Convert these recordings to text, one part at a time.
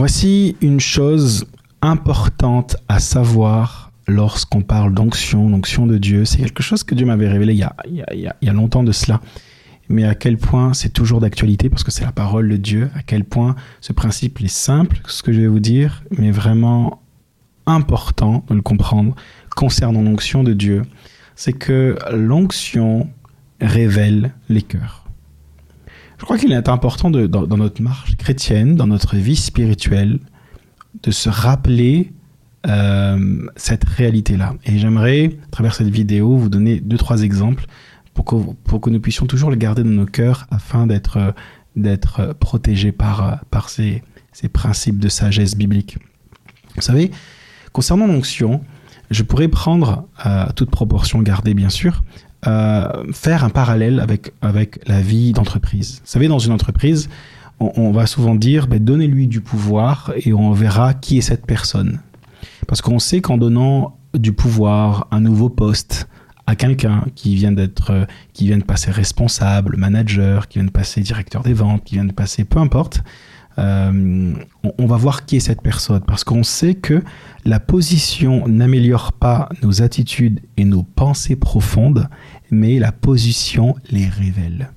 Voici une chose importante à savoir lorsqu'on parle d'onction, d'onction de Dieu. C'est quelque chose que Dieu m'avait révélé il y, a, il, y a, longtemps de cela. Mais à quel point c'est toujours d'actualité parce que c'est la parole de Dieu. À quel point ce principe est simple, ce que je vais vous dire, mais vraiment important de le comprendre concernant l'onction de Dieu. C'est que l'onction révèle les cœurs. Je crois qu'il est important dans, notre marche chrétienne, dans notre vie spirituelle, de se rappeler euh, cette réalité-là. Et j'aimerais, à travers cette vidéo, vous donner deux, trois exemples pour que, pour que nous puissions toujours le garder dans nos cœurs afin d'être d'être protégés par, par ces, ces principes de sagesse biblique. Vous savez, concernant l'onction, je pourrais prendre, à euh, toute proportion gardée bien sûr, euh, faire un parallèle avec, avec la vie d'entreprise. Vous savez, dans une entreprise, on, va souvent dire, ben, donnez-lui du pouvoir et on verra qui est cette personne. Parce qu'on sait qu'en donnant du pouvoir, un nouveau poste à quelqu'un qui vient d'être, qui vient de passer responsable, manager, qui vient de passer directeur des ventes, qui vient de passer peu importe, euh, va voir qui est cette personne parce qu'on sait que la position n'améliore pas nos attitudes et nos pensées profondes, mais la position les révèle.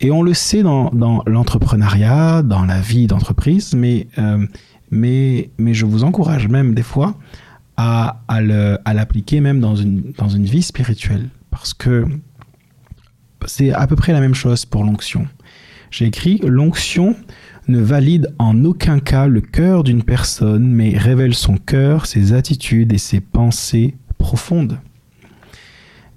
Et on le sait dans, l'entrepreneuriat, dans la vie d'entreprise, mais, euh, mais, mais je vous encourage même des fois à, à l'appliquer même dans une, dans une vie spirituelle. Parce que c'est à peu près la même chose pour l'onction. J'ai écrit l'onction ne valide en aucun cas le cœur d'une personne, mais révèle son cœur, ses attitudes et ses pensées profondes.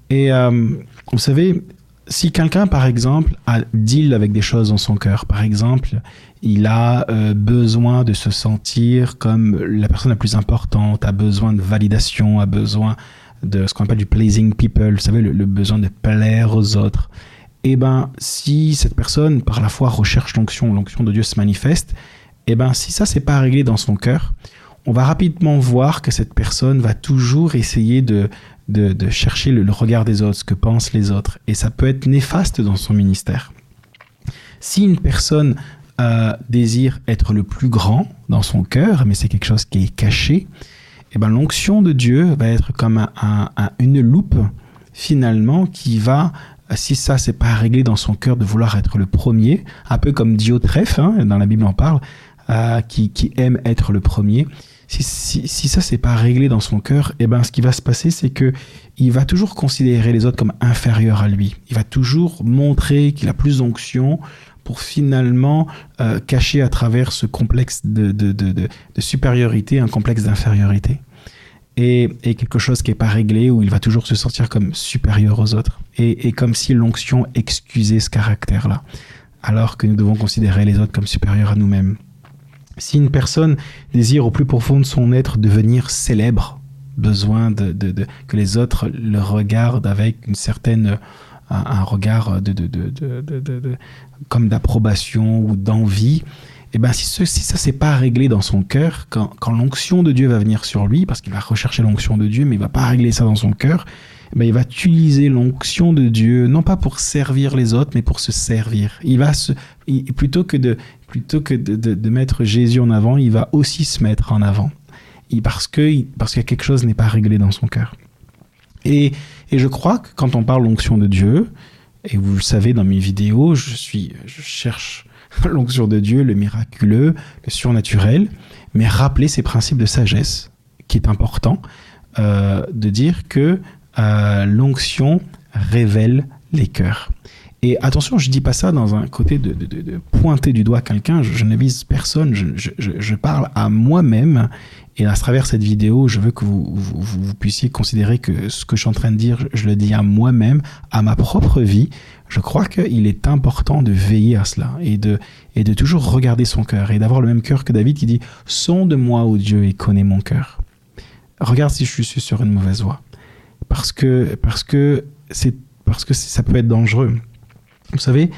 Et euh, vous savez, si quelqu'un, par exemple, a deal avec des choses dans son cœur, par exemple, il a euh, besoin de se sentir comme la personne la plus importante, a besoin de validation, a besoin de ce qu'on appelle du pleasing people, vous savez, le besoin de plaire aux autres et eh ben si cette personne par la foi recherche l'onction, l'onction de Dieu se manifeste, et eh ben si ça c'est pas réglé dans son cœur, on va rapidement voir que cette personne va toujours essayer de, de, chercher le, regard des autres, ce que pensent les autres, et ça peut être néfaste dans son ministère. Si une personne euh, désire être le plus grand dans son cœur, mais c'est quelque chose qui est caché, et eh ben l'onction de Dieu va être comme une loupe finalement qui va si ça c'est pas réglé dans son cœur de vouloir être le premier, un peu comme Diotrephe, hein, dans la Bible on parle, euh, qui, qui, aime être le premier. Si, ça c'est pas réglé dans son cœur, et eh ben ce qui va se passer c'est que il va toujours considérer les autres comme inférieurs à lui. Il va toujours montrer qu'il a plus d'onction pour finalement euh, cacher à travers ce complexe de, supériorité un complexe d'infériorité et, quelque chose qui n'est pas réglé, où il va toujours se sentir comme supérieur aux autres, et, comme si l'onction excusait ce caractère-là, alors que nous devons considérer les autres comme supérieurs à nous-mêmes. Si une personne désire au plus profond de son être devenir célèbre, besoin de, que les autres le regardent avec une certaine un, regard de, comme d'approbation ou d'envie, et eh ben si, si ça c'est pas réglé dans son cœur, quand, quand l'onction de Dieu va venir sur lui, parce qu'il va rechercher l'onction de Dieu, mais il va pas régler ça dans son cœur, eh ben il va utiliser l'onction de Dieu non pas pour servir les autres, mais pour se servir. Il va se, plutôt que de plutôt que de, mettre Jésus en avant, il va aussi se mettre en avant, parce que parce que quelque chose n'est pas réglé dans son cœur. Et, et je crois que quand on parle l'onction de Dieu, et vous le savez dans mes vidéos, je suis, je cherche l'onction de Dieu, le miraculeux, le surnaturel, mais rappeler ces principes de sagesse, qui est important, euh, de dire que euh, l'onction révèle les cœurs. Et attention, je dis pas ça dans un côté de, pointer du doigt quelqu'un, je, ne vise personne, je, parle à moi-même. Et à travers cette vidéo, je veux que vous, puissiez considérer que ce que je suis en train de dire, je le dis à moi-même, à ma propre vie. Je crois qu'il est important de veiller à cela et de, toujours regarder son cœur et d'avoir le même cœur que David qui dit Sonde moi, ô Dieu, et connais mon cœur. Regarde si je suis sur une mauvaise voie. Parce que, parce que, parce que ça peut être dangereux. Vous savez,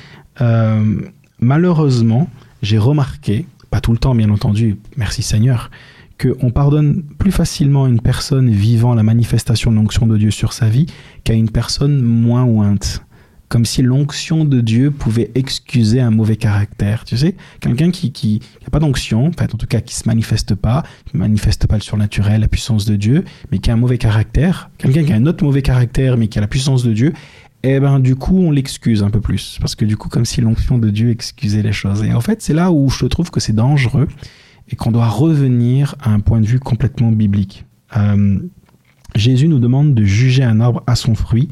euh, malheureusement, j'ai remarqué, pas tout le temps bien entendu, merci Seigneur, qu'on pardonne plus facilement une personne vivant la manifestation de l'onction de Dieu sur sa vie qu'à une personne moins ointe. Comme si l'onction de Dieu pouvait excuser un mauvais caractère. Tu sais, quelqu'un qui n'a pas d'onction, en fait, en tout cas qui se manifeste pas, qui manifeste pas le surnaturel, la puissance de Dieu, mais qui a un mauvais caractère, quelqu'un qui a un autre mauvais caractère mais qui a la puissance de Dieu, eh ben du coup on l'excuse un peu plus parce que du coup comme si l'onction de Dieu excusait les choses. Et en fait c'est là où je trouve que c'est dangereux et qu'on doit revenir à un point de vue complètement biblique. Euh, Jésus nous demande de juger un arbre à son fruit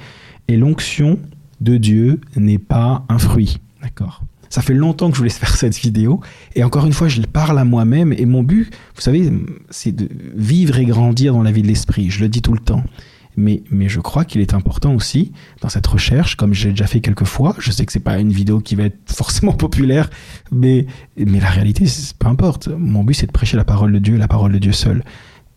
et l'onction de Dieu n'est pas un fruit. D'accord Ça fait longtemps que je voulais faire cette vidéo. Et encore une fois, je parle à moi-même. Et mon but, vous savez, c'est de vivre et grandir dans la vie de l'esprit. Je le dis tout le temps. Mais, mais je crois qu'il est important aussi, dans cette recherche, comme j'ai déjà fait quelques fois, je sais que c'est pas une vidéo qui va être forcément populaire, mais, mais la réalité, peu importe. Mon but, c'est de prêcher la parole de Dieu, la parole de Dieu seul.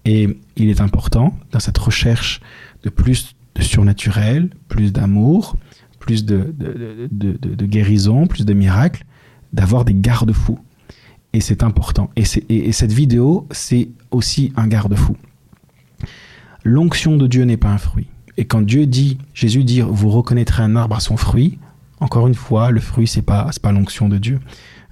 Et il est important, dans cette recherche de plus de surnaturel, plus d'amour, plus de, de, guérison, plus de miracles, d'avoir des garde-fous. Et c'est important. Et, et, cette vidéo, c'est aussi un garde-fou. L'onction de Dieu n'est pas un fruit. Et quand Dieu dit, Jésus dit, vous reconnaîtrez un arbre à son fruit, encore une fois, le fruit, c'est pas, pas l'onction de Dieu.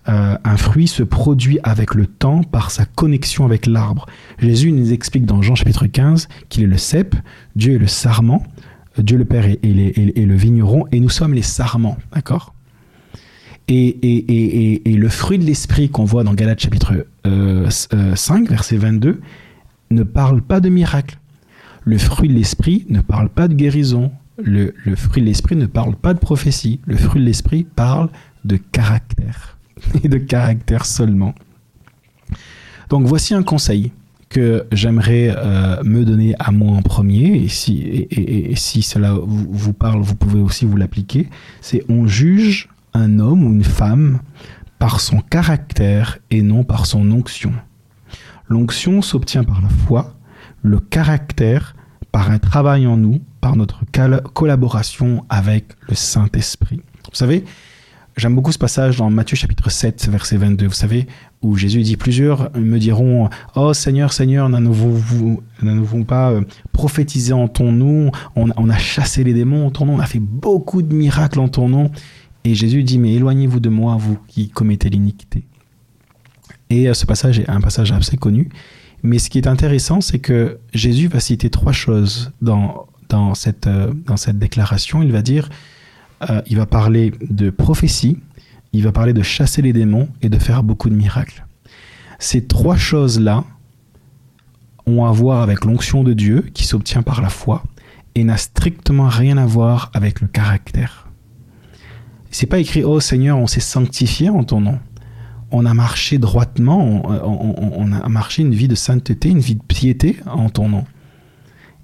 Euh, un fruit se produit avec le temps par sa connexion avec l'arbre. Jésus nous explique dans Jean chapitre 15 qu'il est le cep, Dieu est le sarment, Dieu le Père est, le vigneron, et nous sommes les sarments, d'accord et, le fruit de l'esprit qu'on voit dans Galates chapitre 5, euh, euh, verset 22, ne parle pas de miracle. Le fruit de l'esprit ne parle pas de guérison. Le, le fruit de l'esprit ne parle pas de prophétie. Le fruit de l'esprit parle de caractère. Et de caractère seulement. Donc voici un conseil que j'aimerais euh, me donner à moi en premier, et si, cela vous, parle, vous pouvez aussi vous l'appliquer, c'est on juge un homme ou une femme par son caractère et non par son onction. L'onction s'obtient par la foi, le caractère par un travail en nous, par notre collaboration avec le Saint-Esprit. Vous savez, J'aime beaucoup ce passage dans Matthieu chapitre 7, verset 22, vous savez, où Jésus dit Plusieurs me diront Oh Seigneur, Seigneur, n'avons-nous pas euh, prophétisé en ton nom on, a chassé les démons en ton nom, on a fait beaucoup de miracles en ton nom. Et Jésus dit Mais éloignez-vous de moi, vous qui commettez l'iniquité. Et euh, ce passage est un passage assez connu. Mais ce qui est intéressant, c'est que Jésus va citer trois choses dans, dans, cette, euh, dans cette déclaration. Il va dire il va parler de prophétie, il va parler de chasser les démons et de faire beaucoup de miracles. Ces trois choses-là ont à voir avec l'onction de Dieu qui s'obtient par la foi et n'a strictement rien à voir avec le caractère. C'est pas écrit Oh Seigneur, on s'est sanctifié en ton nom. On a marché droitement, on, a marché une vie de sainteté, une vie de piété en ton nom.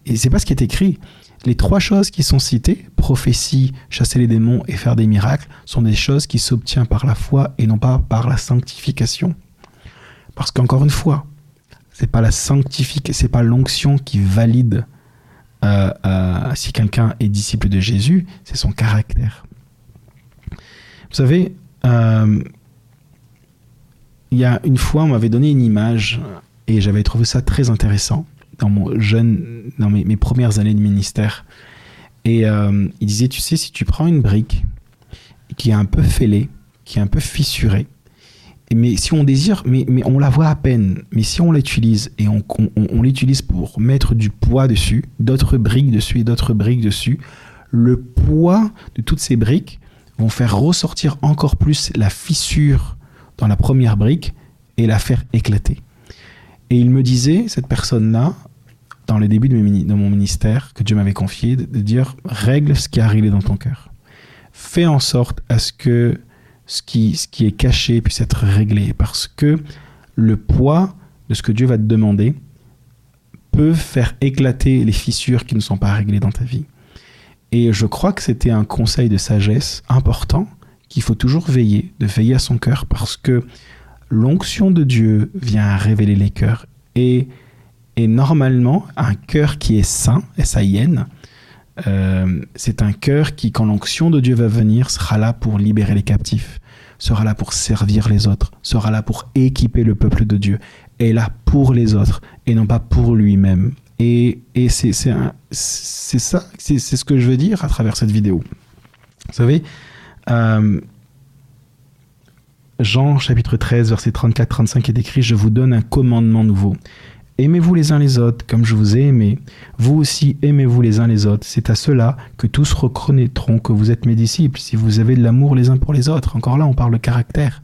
Et c'est pas ce qui est écrit. Les trois choses qui sont citées, prophétie, chasser les démons et faire des miracles, sont des choses qui s'obtiennent par la foi et non pas par la sanctification. Parce qu'encore une fois, c'est pas la c'est pas l'onction qui valide euh, euh, si quelqu'un est disciple de Jésus, c'est son caractère. Vous savez, euh, il y a une fois, on m'avait donné une image et j'avais trouvé ça très intéressant dans mon jeune, dans mes, premières années de ministère. Et euh, il disait, tu sais, si tu prends une brique qui est un peu fêlée, qui est un peu fissurée, mais si on désire, mais, mais on la voit à peine, mais si on l'utilise et on, on, l'utilise pour mettre du poids dessus, d'autres briques dessus et d'autres briques dessus, le poids de toutes ces briques vont faire ressortir encore plus la fissure dans la première brique et la faire éclater. Et il me disait, cette personne-là, dans les débuts de, mon ministère que Dieu m'avait confié, de, dire règle ce qui est arrivé dans ton cœur. Fais en sorte à ce que ce qui, ce qui est caché puisse être réglé, parce que le poids de ce que Dieu va te demander peut faire éclater les fissures qui ne sont pas réglées dans ta vie. Et je crois que c'était un conseil de sagesse important qu'il faut toujours veiller, de veiller à son cœur, parce que l'onction de Dieu vient révéler les cœurs. Et, et normalement, un cœur qui est saint, S-A-I-N, euh, c'est un cœur qui, quand l'onction de Dieu va venir, sera là pour libérer les captifs, sera là pour servir les autres, sera là pour équiper le peuple de Dieu, est là pour les autres et non pas pour lui-même. Et, et c'est ça, c'est ce que je veux dire à travers cette vidéo. Vous savez, euh, Jean chapitre 13, verset 34-35 est écrit, Je vous donne un commandement nouveau. Aimez-vous les uns les autres comme je vous ai aimé. Vous aussi aimez-vous les uns les autres. C'est à cela que tous reconnaîtront que vous êtes mes disciples, si vous avez de l'amour les uns pour les autres. Encore là, on parle de caractère.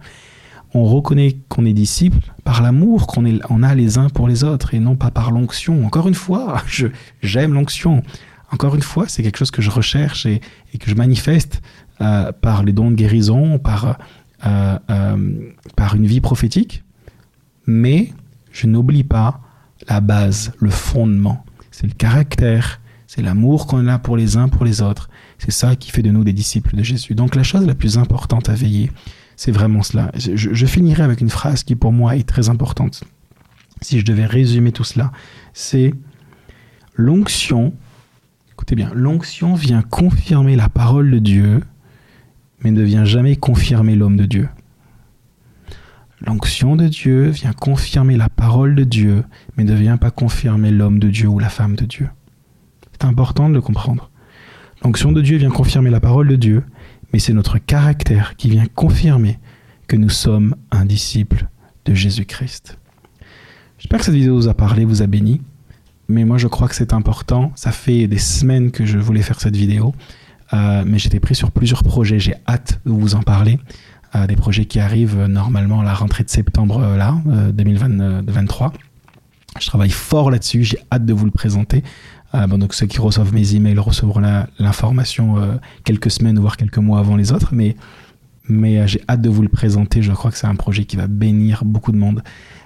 On reconnaît qu'on est disciple par l'amour qu'on on a les uns pour les autres et non pas par l'onction. Encore une fois, j'aime l'onction. Encore une fois, c'est quelque chose que je recherche et, que je manifeste euh, par les dons de guérison, par, euh, euh, par une vie prophétique. Mais je n'oublie pas la base, le fondement. C'est le caractère, c'est l'amour qu'on a pour les uns, pour les autres. C'est ça qui fait de nous des disciples de Jésus. Donc la chose la plus importante à veiller, c'est vraiment cela. Je, finirai avec une phrase qui pour moi est très importante. Si je devais résumer tout cela, c'est l'onction, écoutez bien, l'onction vient confirmer la parole de Dieu, mais ne vient jamais confirmer l'homme de Dieu. L'onction de Dieu vient confirmer la parole de Dieu, mais ne vient pas confirmer l'homme de Dieu ou la femme de Dieu. C'est important de le comprendre. L'onction de Dieu vient confirmer la parole de Dieu, mais c'est notre caractère qui vient confirmer que nous sommes un disciple de Jésus-Christ. J'espère que cette vidéo vous a parlé, vous a béni, mais moi je crois que c'est important. Ça fait des semaines que je voulais faire cette vidéo, euh, mais j'étais pris sur plusieurs projets, j'ai hâte de vous en parler des projets qui arrivent euh, normalement à la rentrée de septembre euh, là, 2023. Euh, Je travaille fort là-dessus, j'ai hâte de vous le présenter. donc ceux qui reçoivent mes emails recevront l'information quelques semaines voire quelques mois avant les autres, mais, mais j'ai hâte de vous le présenter. Je crois que c'est un projet qui va bénir beaucoup de monde.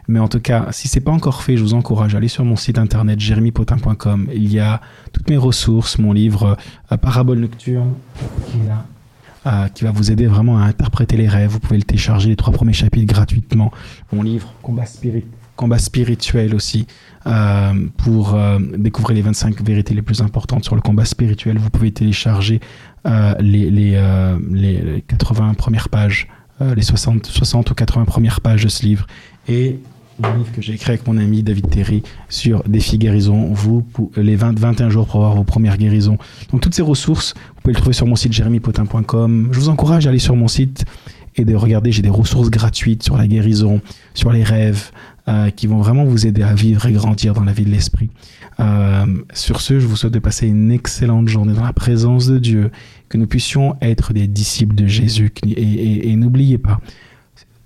Mais en tout cas, si c'est pas encore fait, je vous encourage à aller sur mon site internet jeremypotin.com. Il y a toutes mes ressources, mon livre Parabole nocturne qui est là, euh, qui va vous aider vraiment à interpréter les rêves. Vous pouvez le télécharger les trois premiers chapitres gratuitement. Mon livre Combat, Spirit, Combat spirituel aussi euh, pour euh, découvrir les 25 vérités les plus importantes sur le combat spirituel. Vous pouvez télécharger les, 80 premières pages, les 60, 60 ou 80 premières pages de ce livre. Et le livre que j'ai écrit avec mon ami David Terry sur Défi Guérison, vous, les 20, 21 jours pour avoir vos premières guérisons. Donc toutes ces ressources, vous pouvez les trouver sur mon site jérémypotin.com. Je vous encourage à aller sur mon site et de regarder, j'ai des ressources gratuites sur la guérison, sur les rêves, euh, qui vont vraiment vous aider à vivre et grandir dans la vie de l'esprit. Euh, sur ce, je vous souhaite de passer une excellente journée dans la présence de Dieu, que nous puissions être des disciples de Jésus. et n'oubliez pas,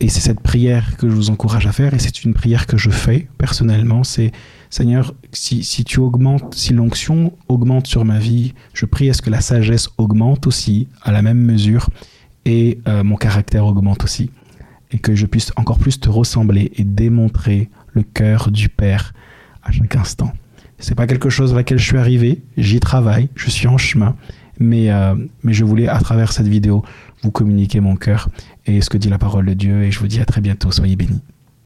et c'est cette prière que je vous encourage à faire, et c'est une prière que je fais personnellement, c'est Seigneur, si, si tu augmentes, si l'onction augmente sur ma vie, je prie à ce que la sagesse augmente aussi à la même mesure, et euh, mon caractère augmente aussi, et que je puisse encore plus te ressembler et démontrer le cœur du Père à chaque instant. C'est pas quelque chose à laquelle je suis arrivé, j'y travaille, je suis en chemin, mais, euh, mais je voulais à travers cette vidéo vous communiquer mon cœur et ce que dit la parole de Dieu. Et je vous dis à très bientôt. Soyez bénis.